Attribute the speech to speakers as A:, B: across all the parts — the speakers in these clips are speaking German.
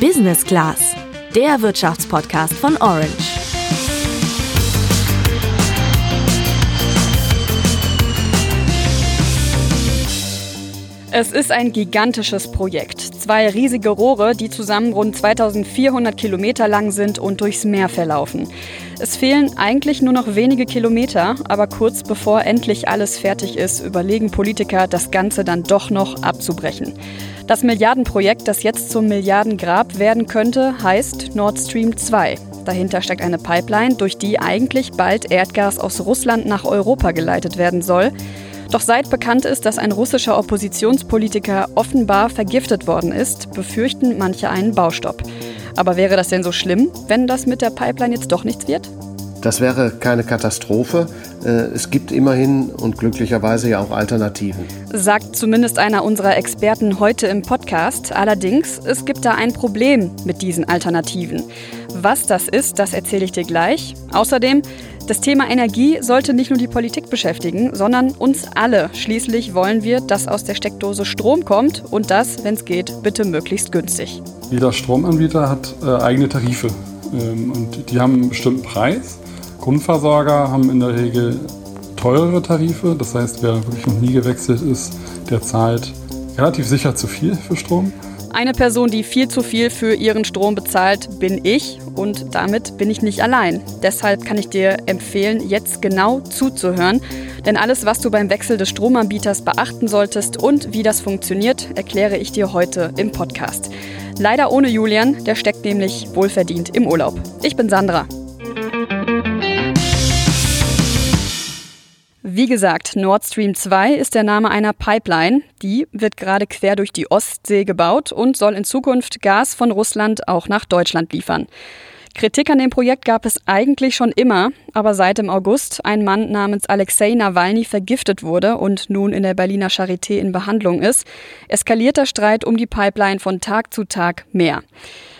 A: Business Class, der Wirtschaftspodcast von Orange.
B: Es ist ein gigantisches Projekt. Zwei riesige Rohre, die zusammen rund 2400 Kilometer lang sind und durchs Meer verlaufen. Es fehlen eigentlich nur noch wenige Kilometer, aber kurz bevor endlich alles fertig ist, überlegen Politiker, das Ganze dann doch noch abzubrechen. Das Milliardenprojekt, das jetzt zum Milliardengrab werden könnte, heißt Nord Stream 2. Dahinter steckt eine Pipeline, durch die eigentlich bald Erdgas aus Russland nach Europa geleitet werden soll. Doch seit bekannt ist, dass ein russischer Oppositionspolitiker offenbar vergiftet worden ist, befürchten manche einen Baustopp. Aber wäre das denn so schlimm, wenn das mit der Pipeline jetzt doch nichts wird?
C: Das wäre keine Katastrophe. Äh, es gibt immerhin und glücklicherweise ja auch Alternativen.
B: Sagt zumindest einer unserer Experten heute im Podcast. Allerdings, es gibt da ein Problem mit diesen Alternativen. Was das ist, das erzähle ich dir gleich. Außerdem, das Thema Energie sollte nicht nur die Politik beschäftigen, sondern uns alle. Schließlich wollen wir, dass aus der Steckdose Strom kommt und das, wenn es geht, bitte möglichst günstig.
D: Jeder Stromanbieter hat äh, eigene Tarife ähm, und die haben einen bestimmten Preis. Grundversorger haben in der Regel teurere Tarife. Das heißt, wer wirklich noch nie gewechselt ist, der zahlt relativ sicher zu viel für Strom.
B: Eine Person, die viel zu viel für ihren Strom bezahlt, bin ich und damit bin ich nicht allein. Deshalb kann ich dir empfehlen, jetzt genau zuzuhören, denn alles, was du beim Wechsel des Stromanbieters beachten solltest und wie das funktioniert, erkläre ich dir heute im Podcast. Leider ohne Julian, der steckt nämlich wohlverdient im Urlaub. Ich bin Sandra. Wie gesagt, Nord Stream 2 ist der Name einer Pipeline. Die wird gerade quer durch die Ostsee gebaut und soll in Zukunft Gas von Russland auch nach Deutschland liefern. Kritik an dem Projekt gab es eigentlich schon immer, aber seit im August ein Mann namens Alexei Nawalny vergiftet wurde und nun in der Berliner Charité in Behandlung ist, eskaliert der Streit um die Pipeline von Tag zu Tag mehr.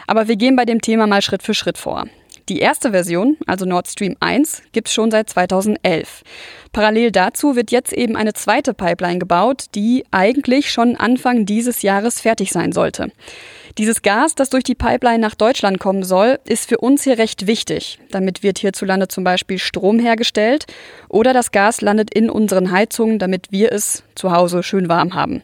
B: Aber wir gehen bei dem Thema mal Schritt für Schritt vor. Die erste Version, also Nord Stream 1, gibt es schon seit 2011. Parallel dazu wird jetzt eben eine zweite Pipeline gebaut, die eigentlich schon Anfang dieses Jahres fertig sein sollte. Dieses Gas, das durch die Pipeline nach Deutschland kommen soll, ist für uns hier recht wichtig. Damit wird hierzulande zum Beispiel Strom hergestellt oder das Gas landet in unseren Heizungen, damit wir es zu Hause schön warm haben.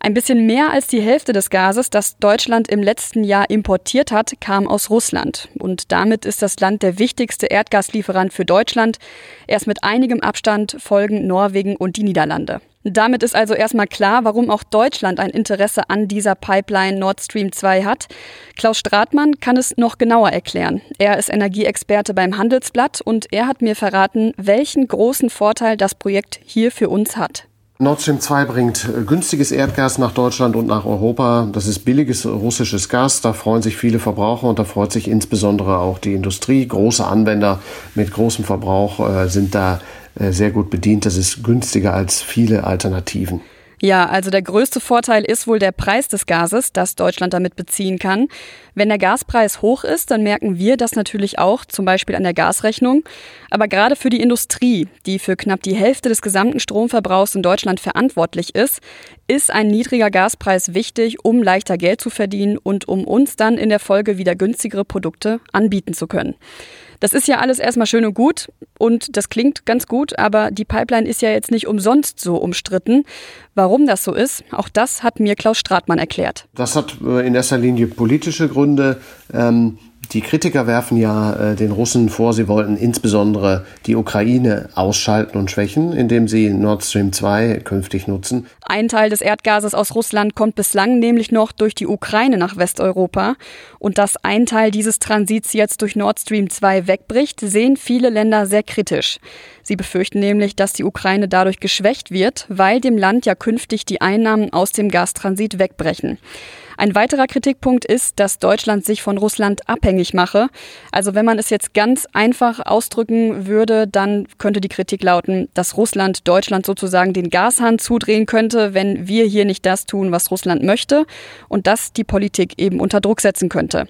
B: Ein bisschen mehr als die Hälfte des Gases, das Deutschland im letzten Jahr importiert hat, kam aus Russland. Und damit ist das Land der wichtigste Erdgaslieferant für Deutschland. Erst mit einigem Abstand folgen Norwegen und die Niederlande. Damit ist also erstmal klar, warum auch Deutschland ein Interesse an dieser Pipeline Nord Stream 2 hat. Klaus Stratmann kann es noch genauer erklären. Er ist Energieexperte beim Handelsblatt und er hat mir verraten, welchen großen Vorteil das Projekt hier für uns hat.
C: Nord Stream 2 bringt äh, günstiges Erdgas nach Deutschland und nach Europa. Das ist billiges russisches Gas. Da freuen sich viele Verbraucher und da freut sich insbesondere auch die Industrie. Große Anwender mit großem Verbrauch äh, sind da äh, sehr gut bedient. Das ist günstiger als viele Alternativen.
B: Ja, also der größte Vorteil ist wohl der Preis des Gases, das Deutschland damit beziehen kann. Wenn der Gaspreis hoch ist, dann merken wir das natürlich auch, zum Beispiel an der Gasrechnung. Aber gerade für die Industrie, die für knapp die Hälfte des gesamten Stromverbrauchs in Deutschland verantwortlich ist, ist ein niedriger Gaspreis wichtig, um leichter Geld zu verdienen und um uns dann in der Folge wieder günstigere Produkte anbieten zu können. Das ist ja alles erstmal schön und gut und das klingt ganz gut, aber die Pipeline ist ja jetzt nicht umsonst so umstritten. Warum das so ist, auch das hat mir Klaus Stratmann erklärt.
C: Das hat äh, in erster Linie politische Gründe. Ähm die Kritiker werfen ja äh, den Russen vor, sie wollten insbesondere die Ukraine ausschalten und schwächen, indem sie Nord Stream 2 künftig nutzen.
B: Ein Teil des Erdgases aus Russland kommt bislang nämlich noch durch die Ukraine nach Westeuropa. Und dass ein Teil dieses Transits jetzt durch Nord Stream 2 wegbricht, sehen viele Länder sehr kritisch. Sie befürchten nämlich, dass die Ukraine dadurch geschwächt wird, weil dem Land ja künftig die Einnahmen aus dem Gastransit wegbrechen. Ein weiterer Kritikpunkt ist, dass Deutschland sich von Russland abhängig mache. Also wenn man es jetzt ganz einfach ausdrücken würde, dann könnte die Kritik lauten, dass Russland Deutschland sozusagen den Gashahn zudrehen könnte, wenn wir hier nicht das tun, was Russland möchte und das die Politik eben unter Druck setzen könnte.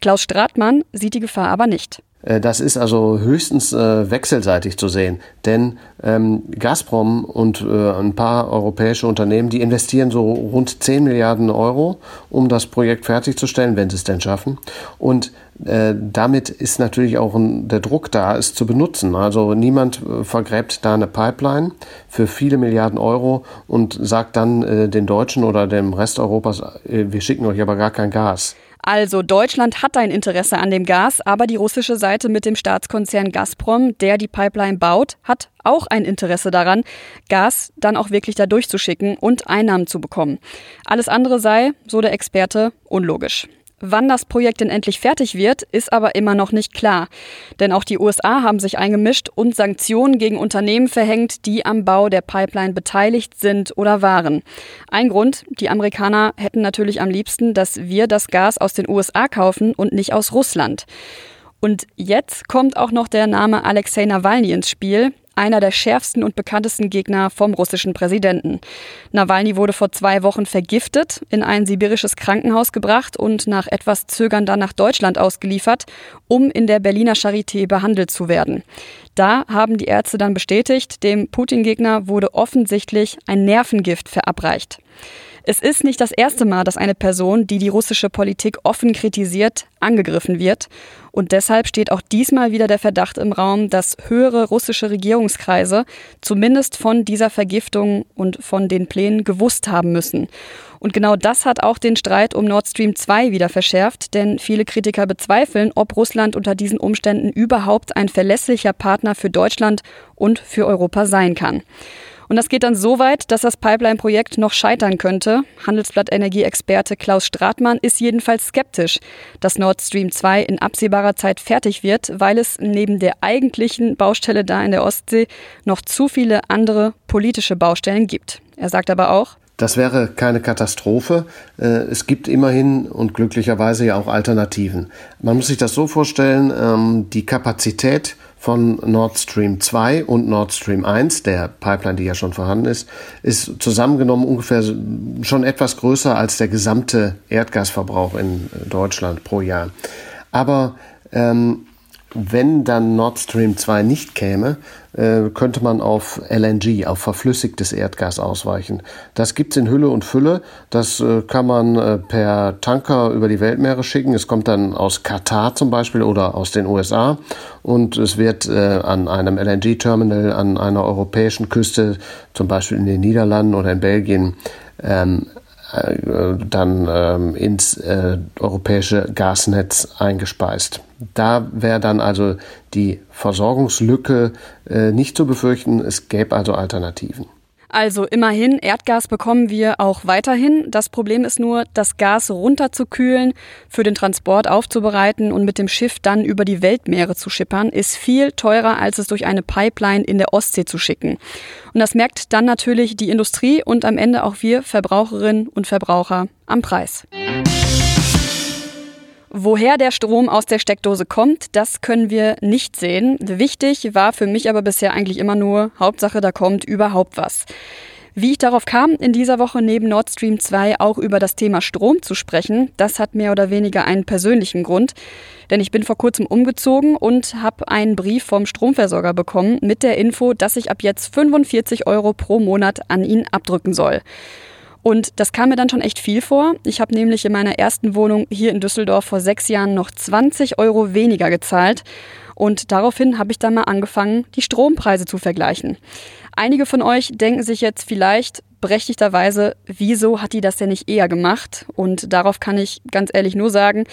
B: Klaus Stratmann sieht die Gefahr aber nicht.
C: Äh, das ist also höchstens äh, wechselseitig zu sehen, denn ähm, Gazprom und äh, ein paar europäische Unternehmen, die investieren so rund 10 Milliarden Euro, um das Projekt fertigzustellen, wenn sie es denn schaffen. Und äh, damit ist natürlich auch ein, der Druck da, es zu benutzen. Also niemand äh, vergräbt da eine Pipeline für viele Milliarden Euro und sagt dann äh, den Deutschen oder dem Rest Europas, wir schicken euch aber gar kein Gas.
B: Also Deutschland hat ein Interesse an dem Gas, aber die russische Seite mit dem Staatskonzern Gazprom, der die Pipeline baut, hat auch ein Interesse daran, Gas dann auch wirklich da durchzuschicken und Einnahmen zu bekommen. Alles andere sei, so der Experte, unlogisch. Wann das Projekt denn endlich fertig wird, ist aber immer noch nicht klar. Denn auch die USA haben sich eingemischt und Sanktionen gegen Unternehmen verhängt, die am Bau der Pipeline beteiligt sind oder waren. Ein Grund, die Amerikaner hätten natürlich am liebsten, dass wir das Gas aus den USA kaufen und nicht aus Russland. Und jetzt kommt auch noch der Name Alexei Nawalny ins Spiel einer der schärfsten und bekanntesten Gegner vom russischen Präsidenten. Nawalny wurde vor zwei Wochen vergiftet, in ein sibirisches Krankenhaus gebracht und nach etwas Zögern dann nach Deutschland ausgeliefert, um in der Berliner Charité behandelt zu werden. Da haben die Ärzte dann bestätigt, dem Putin-Gegner wurde offensichtlich ein Nervengift verabreicht. Es ist nicht das erste Mal, dass eine Person, die die russische Politik offen kritisiert, angegriffen wird. Und deshalb steht auch diesmal wieder der Verdacht im Raum, dass höhere russische Regierungskreise zumindest von dieser Vergiftung und von den Plänen gewusst haben müssen. Und genau das hat auch den Streit um Nord Stream 2 wieder verschärft, denn viele Kritiker bezweifeln, ob Russland unter diesen Umständen überhaupt ein verlässlicher Partner für Deutschland und für Europa sein kann. Und das geht dann so weit, dass das Pipeline-Projekt noch scheitern könnte. Handelsblatt Energieexperte Klaus Stratmann ist jedenfalls skeptisch, dass Nord Stream 2 in absehbarer Zeit fertig wird, weil es neben der eigentlichen Baustelle da in der Ostsee noch zu viele andere politische Baustellen gibt. Er sagt aber auch,
C: das wäre keine Katastrophe. Äh, es gibt immerhin und glücklicherweise ja auch Alternativen. Man muss sich das so vorstellen, ähm, die Kapazität von Nord Stream 2 und Nord Stream 1, der Pipeline, die ja schon vorhanden ist, ist zusammengenommen ungefähr schon etwas größer als der gesamte Erdgasverbrauch in Deutschland pro Jahr. Aber ähm, wenn dann Nord Stream 2 nicht käme, äh, könnte man auf LNG, auf verflüssigtes Erdgas ausweichen. Das gibt's in Hülle und Fülle. Das äh, kann man äh, per Tanker über die Weltmeere schicken. Es kommt dann aus Katar zum Beispiel oder aus den USA und es wird an einem LNG-Terminal an einer europäischen Küste, zum Beispiel in den Niederlanden oder in Belgien, ähm, dann ähm, ins europäische Gasnetz eingespeist. Da wäre dann also die Versorgungslücke äh, nicht zu befürchten. Es gäbe also Alternativen.
B: Also immerhin, Erdgas bekommen wir auch weiterhin. Das Problem ist nur, das Gas runterzukühlen, für den Transport aufzubereiten und mit dem Schiff dann über die Weltmeere zu schippern, ist viel teurer, als es durch eine Pipeline in der Ostsee zu schicken. Und das merkt dann natürlich die Industrie und am Ende auch wir Verbraucherinnen und Verbraucher am Preis. Woher der Strom aus der Steckdose kommt, das können wir nicht sehen. Wichtig war für mich aber bisher eigentlich immer nur, Hauptsache, da kommt überhaupt was. Wie ich darauf kam, in dieser Woche neben Nord Stream 2 auch über das Thema Strom zu sprechen, das hat mehr oder weniger einen persönlichen Grund. Denn ich bin vor kurzem umgezogen und habe einen Brief vom Stromversorger bekommen mit der Info, dass ich ab jetzt 45 Euro pro Monat an ihn abdrücken soll. Und das kam mir dann schon echt viel vor. Ich habe nämlich in meiner ersten Wohnung hier in Düsseldorf vor sechs Jahren noch 20 Euro weniger gezahlt. Und daraufhin habe ich dann mal angefangen, die Strompreise zu vergleichen. Einige von euch denken sich jetzt vielleicht, berechtigterweise, wieso hat die das denn nicht eher gemacht? Und darauf kann ich ganz ehrlich nur sagen,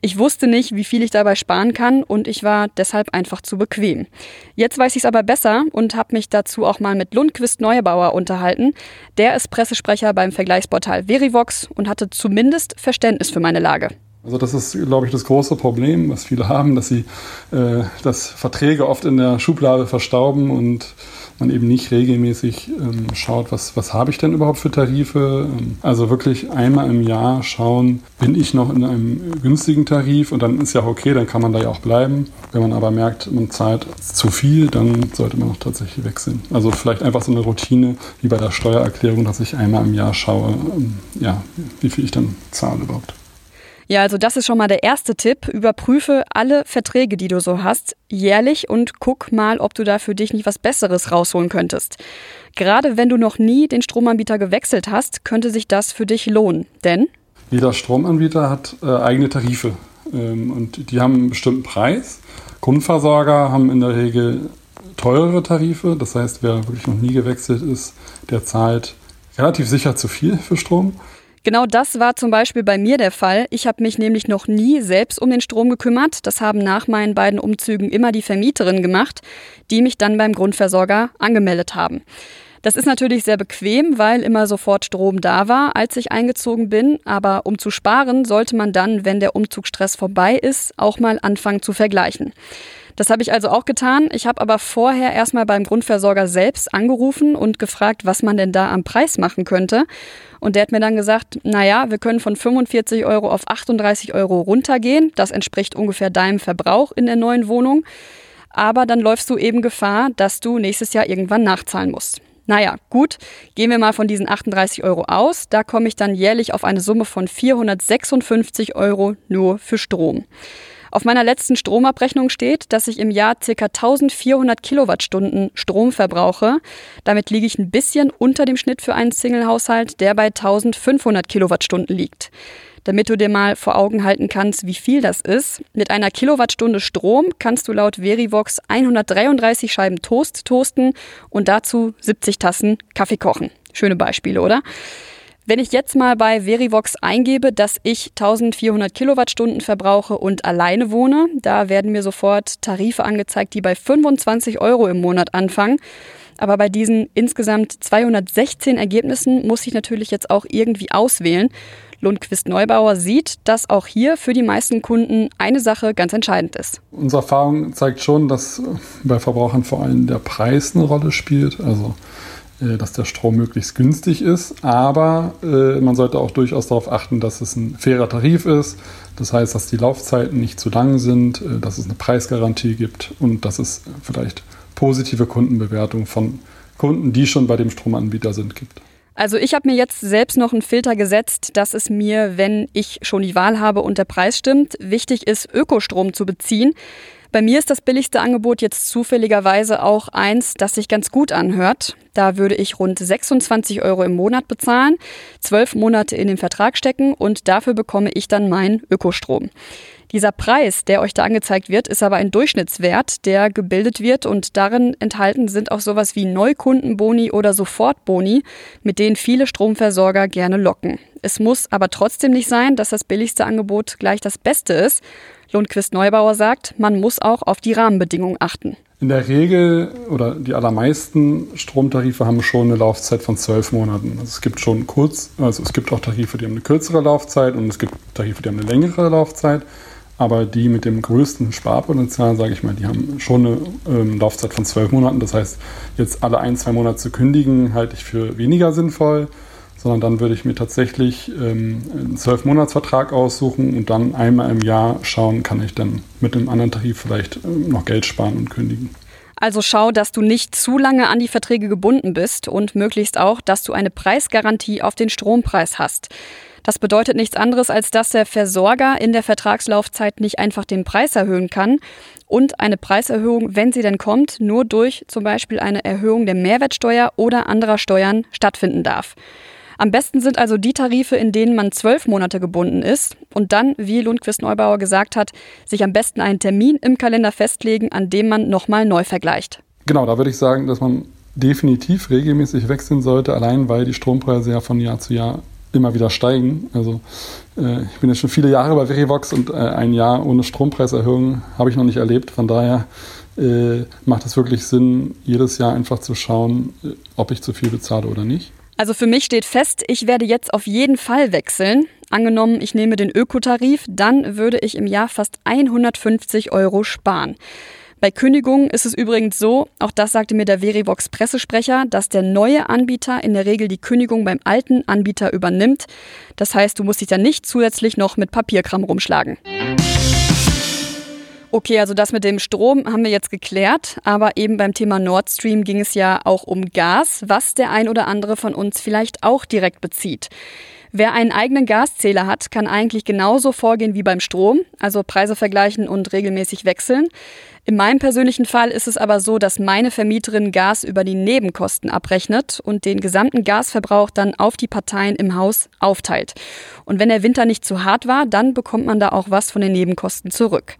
B: ich wusste nicht, wie viel ich dabei sparen kann und ich war deshalb einfach zu bequem. Jetzt weiß ich es aber besser und habe mich dazu auch mal mit Lundquist Neubauer unterhalten. Der ist Pressesprecher beim Vergleichsportal Verivox und hatte zumindest Verständnis für meine Lage.
D: Also das ist, glaube ich, das große Problem, was viele haben, dass sie, äh, dass Verträge oft in der Schublade verstauben und man eben nicht regelmäßig ähm, schaut, was, was habe ich denn überhaupt für Tarife. Ähm, also wirklich einmal im Jahr schauen, bin ich noch in einem günstigen Tarif und dann ist ja okay, dann kann man da ja auch bleiben. Wenn man aber merkt, man zahlt zu viel, dann sollte man auch tatsächlich wechseln. Also vielleicht einfach so eine Routine wie bei der Steuererklärung, dass ich einmal im Jahr schaue, ähm, ja, wie viel ich dann zahle überhaupt.
B: Ja, also das ist schon mal der erste Tipp. Überprüfe alle Verträge, die du so hast, jährlich und guck mal, ob du da für dich nicht was Besseres rausholen könntest. Gerade wenn du noch nie den Stromanbieter gewechselt hast, könnte sich das für dich lohnen. Denn
D: jeder Stromanbieter hat äh, eigene Tarife ähm, und die haben einen bestimmten Preis. Grundversorger haben in der Regel teurere Tarife. Das heißt, wer wirklich noch nie gewechselt ist, der zahlt relativ sicher zu viel für Strom.
B: Genau das war zum Beispiel bei mir der Fall. Ich habe mich nämlich noch nie selbst um den Strom gekümmert. Das haben nach meinen beiden Umzügen immer die Vermieterinnen gemacht, die mich dann beim Grundversorger angemeldet haben. Das ist natürlich sehr bequem, weil immer sofort Strom da war, als ich eingezogen bin. Aber um zu sparen, sollte man dann, wenn der Umzugsstress vorbei ist, auch mal anfangen zu vergleichen. Das habe ich also auch getan. Ich habe aber vorher erstmal beim Grundversorger selbst angerufen und gefragt, was man denn da am Preis machen könnte. Und der hat mir dann gesagt, naja, wir können von 45 Euro auf 38 Euro runtergehen. Das entspricht ungefähr deinem Verbrauch in der neuen Wohnung. Aber dann läufst du eben Gefahr, dass du nächstes Jahr irgendwann nachzahlen musst. Naja, gut, gehen wir mal von diesen 38 Euro aus. Da komme ich dann jährlich auf eine Summe von 456 Euro nur für Strom. Auf meiner letzten Stromabrechnung steht, dass ich im Jahr ca. 1400 Kilowattstunden Strom verbrauche. Damit liege ich ein bisschen unter dem Schnitt für einen Single-Haushalt, der bei 1500 Kilowattstunden liegt. Damit du dir mal vor Augen halten kannst, wie viel das ist. Mit einer Kilowattstunde Strom kannst du laut Verivox 133 Scheiben Toast toasten und dazu 70 Tassen Kaffee kochen. Schöne Beispiele, oder? Wenn ich jetzt mal bei Verivox eingebe, dass ich 1400 Kilowattstunden verbrauche und alleine wohne, da werden mir sofort Tarife angezeigt, die bei 25 Euro im Monat anfangen. Aber bei diesen insgesamt 216 Ergebnissen muss ich natürlich jetzt auch irgendwie auswählen. Lundquist Neubauer sieht, dass auch hier für die meisten Kunden eine Sache ganz entscheidend ist.
D: Unsere Erfahrung zeigt schon, dass bei Verbrauchern vor allem der Preis eine Rolle spielt. Also dass der Strom möglichst günstig ist, aber äh, man sollte auch durchaus darauf achten, dass es ein fairer Tarif ist. Das heißt, dass die Laufzeiten nicht zu lang sind, äh, dass es eine Preisgarantie gibt und dass es vielleicht positive Kundenbewertungen von Kunden, die schon bei dem Stromanbieter sind, gibt.
B: Also ich habe mir jetzt selbst noch einen Filter gesetzt, dass es mir, wenn ich schon die Wahl habe und der Preis stimmt, wichtig ist, Ökostrom zu beziehen. Bei mir ist das billigste Angebot jetzt zufälligerweise auch eins, das sich ganz gut anhört. Da würde ich rund 26 Euro im Monat bezahlen, zwölf Monate in den Vertrag stecken und dafür bekomme ich dann meinen Ökostrom. Dieser Preis, der euch da angezeigt wird, ist aber ein Durchschnittswert, der gebildet wird und darin enthalten sind auch sowas wie Neukundenboni oder Sofortboni, mit denen viele Stromversorger gerne locken. Es muss aber trotzdem nicht sein, dass das billigste Angebot gleich das Beste ist. Lundquist Neubauer sagt, man muss auch auf die Rahmenbedingungen achten.
D: In der Regel oder die allermeisten Stromtarife haben schon eine Laufzeit von zwölf Monaten. Also es gibt schon kurz, also es gibt auch Tarife, die haben eine kürzere Laufzeit und es gibt Tarife, die haben eine längere Laufzeit. Aber die mit dem größten Sparpotenzial, sage ich mal, die haben schon eine ähm, Laufzeit von zwölf Monaten. Das heißt, jetzt alle ein, zwei Monate zu kündigen, halte ich für weniger sinnvoll sondern dann würde ich mir tatsächlich ähm, einen Zwölf-Monats-Vertrag aussuchen und dann einmal im Jahr schauen, kann ich dann mit einem anderen Tarif vielleicht ähm, noch Geld sparen und kündigen.
B: Also schau, dass du nicht zu lange an die Verträge gebunden bist und möglichst auch, dass du eine Preisgarantie auf den Strompreis hast. Das bedeutet nichts anderes, als dass der Versorger in der Vertragslaufzeit nicht einfach den Preis erhöhen kann und eine Preiserhöhung, wenn sie denn kommt, nur durch zum Beispiel eine Erhöhung der Mehrwertsteuer oder anderer Steuern stattfinden darf. Am besten sind also die Tarife, in denen man zwölf Monate gebunden ist und dann, wie Lundquist Neubauer gesagt hat, sich am besten einen Termin im Kalender festlegen, an dem man nochmal neu vergleicht.
D: Genau, da würde ich sagen, dass man definitiv regelmäßig wechseln sollte, allein weil die Strompreise ja von Jahr zu Jahr immer wieder steigen. Also äh, ich bin jetzt schon viele Jahre bei Verivox und äh, ein Jahr ohne Strompreiserhöhung habe ich noch nicht erlebt. Von daher äh, macht es wirklich Sinn, jedes Jahr einfach zu schauen, äh, ob ich zu viel bezahle oder nicht.
B: Also für mich steht fest, ich werde jetzt auf jeden Fall wechseln. Angenommen, ich nehme den Ökotarif, dann würde ich im Jahr fast 150 Euro sparen. Bei Kündigungen ist es übrigens so, auch das sagte mir der Verivox Pressesprecher, dass der neue Anbieter in der Regel die Kündigung beim alten Anbieter übernimmt. Das heißt, du musst dich dann nicht zusätzlich noch mit Papierkram rumschlagen. Okay, also das mit dem Strom haben wir jetzt geklärt, aber eben beim Thema Nord Stream ging es ja auch um Gas, was der ein oder andere von uns vielleicht auch direkt bezieht. Wer einen eigenen Gaszähler hat, kann eigentlich genauso vorgehen wie beim Strom, also Preise vergleichen und regelmäßig wechseln. In meinem persönlichen Fall ist es aber so, dass meine Vermieterin Gas über die Nebenkosten abrechnet und den gesamten Gasverbrauch dann auf die Parteien im Haus aufteilt. Und wenn der Winter nicht zu hart war, dann bekommt man da auch was von den Nebenkosten zurück.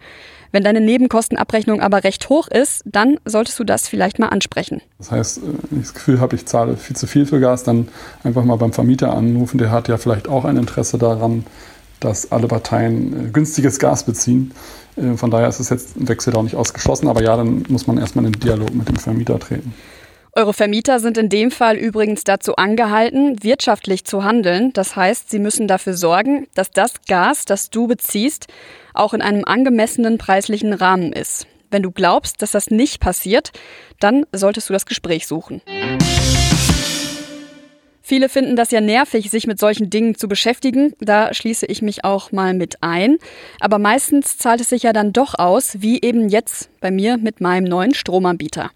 B: Wenn deine Nebenkostenabrechnung aber recht hoch ist, dann solltest du das vielleicht mal ansprechen.
D: Das heißt, wenn ich das Gefühl habe, ich zahle viel zu viel für Gas, dann einfach mal beim Vermieter anrufen. Der hat ja vielleicht auch ein Interesse daran, dass alle Parteien äh, günstiges Gas beziehen. Äh, von daher ist es jetzt ein Wechsel auch nicht ausgeschlossen. Aber ja, dann muss man erstmal in den Dialog mit dem Vermieter treten.
B: Eure Vermieter sind in dem Fall übrigens dazu angehalten, wirtschaftlich zu handeln. Das heißt, sie müssen dafür sorgen, dass das Gas, das du beziehst, auch in einem angemessenen preislichen Rahmen ist. Wenn du glaubst, dass das nicht passiert, dann solltest du das Gespräch suchen. Viele finden das ja nervig, sich mit solchen Dingen zu beschäftigen. Da schließe ich mich auch mal mit ein. Aber meistens zahlt es sich ja dann doch aus, wie eben jetzt bei mir mit meinem neuen Stromanbieter.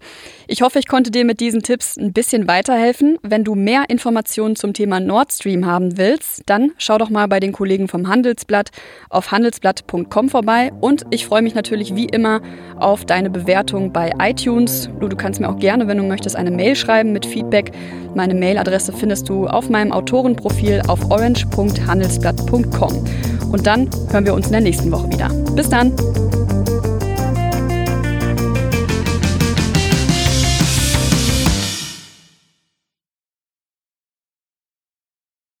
B: Ich hoffe, ich konnte dir mit diesen Tipps ein bisschen weiterhelfen. Wenn du mehr Informationen zum Thema Nord Stream haben willst, dann schau doch mal bei den Kollegen vom Handelsblatt auf handelsblatt.com vorbei. Und ich freue mich natürlich wie immer auf deine Bewertung bei iTunes. Du, du kannst mir auch gerne, wenn du möchtest, eine Mail schreiben mit Feedback. Meine Mailadresse findest du auf meinem Autorenprofil auf orange.handelsblatt.com. Und dann hören wir uns in der nächsten Woche wieder. Bis dann!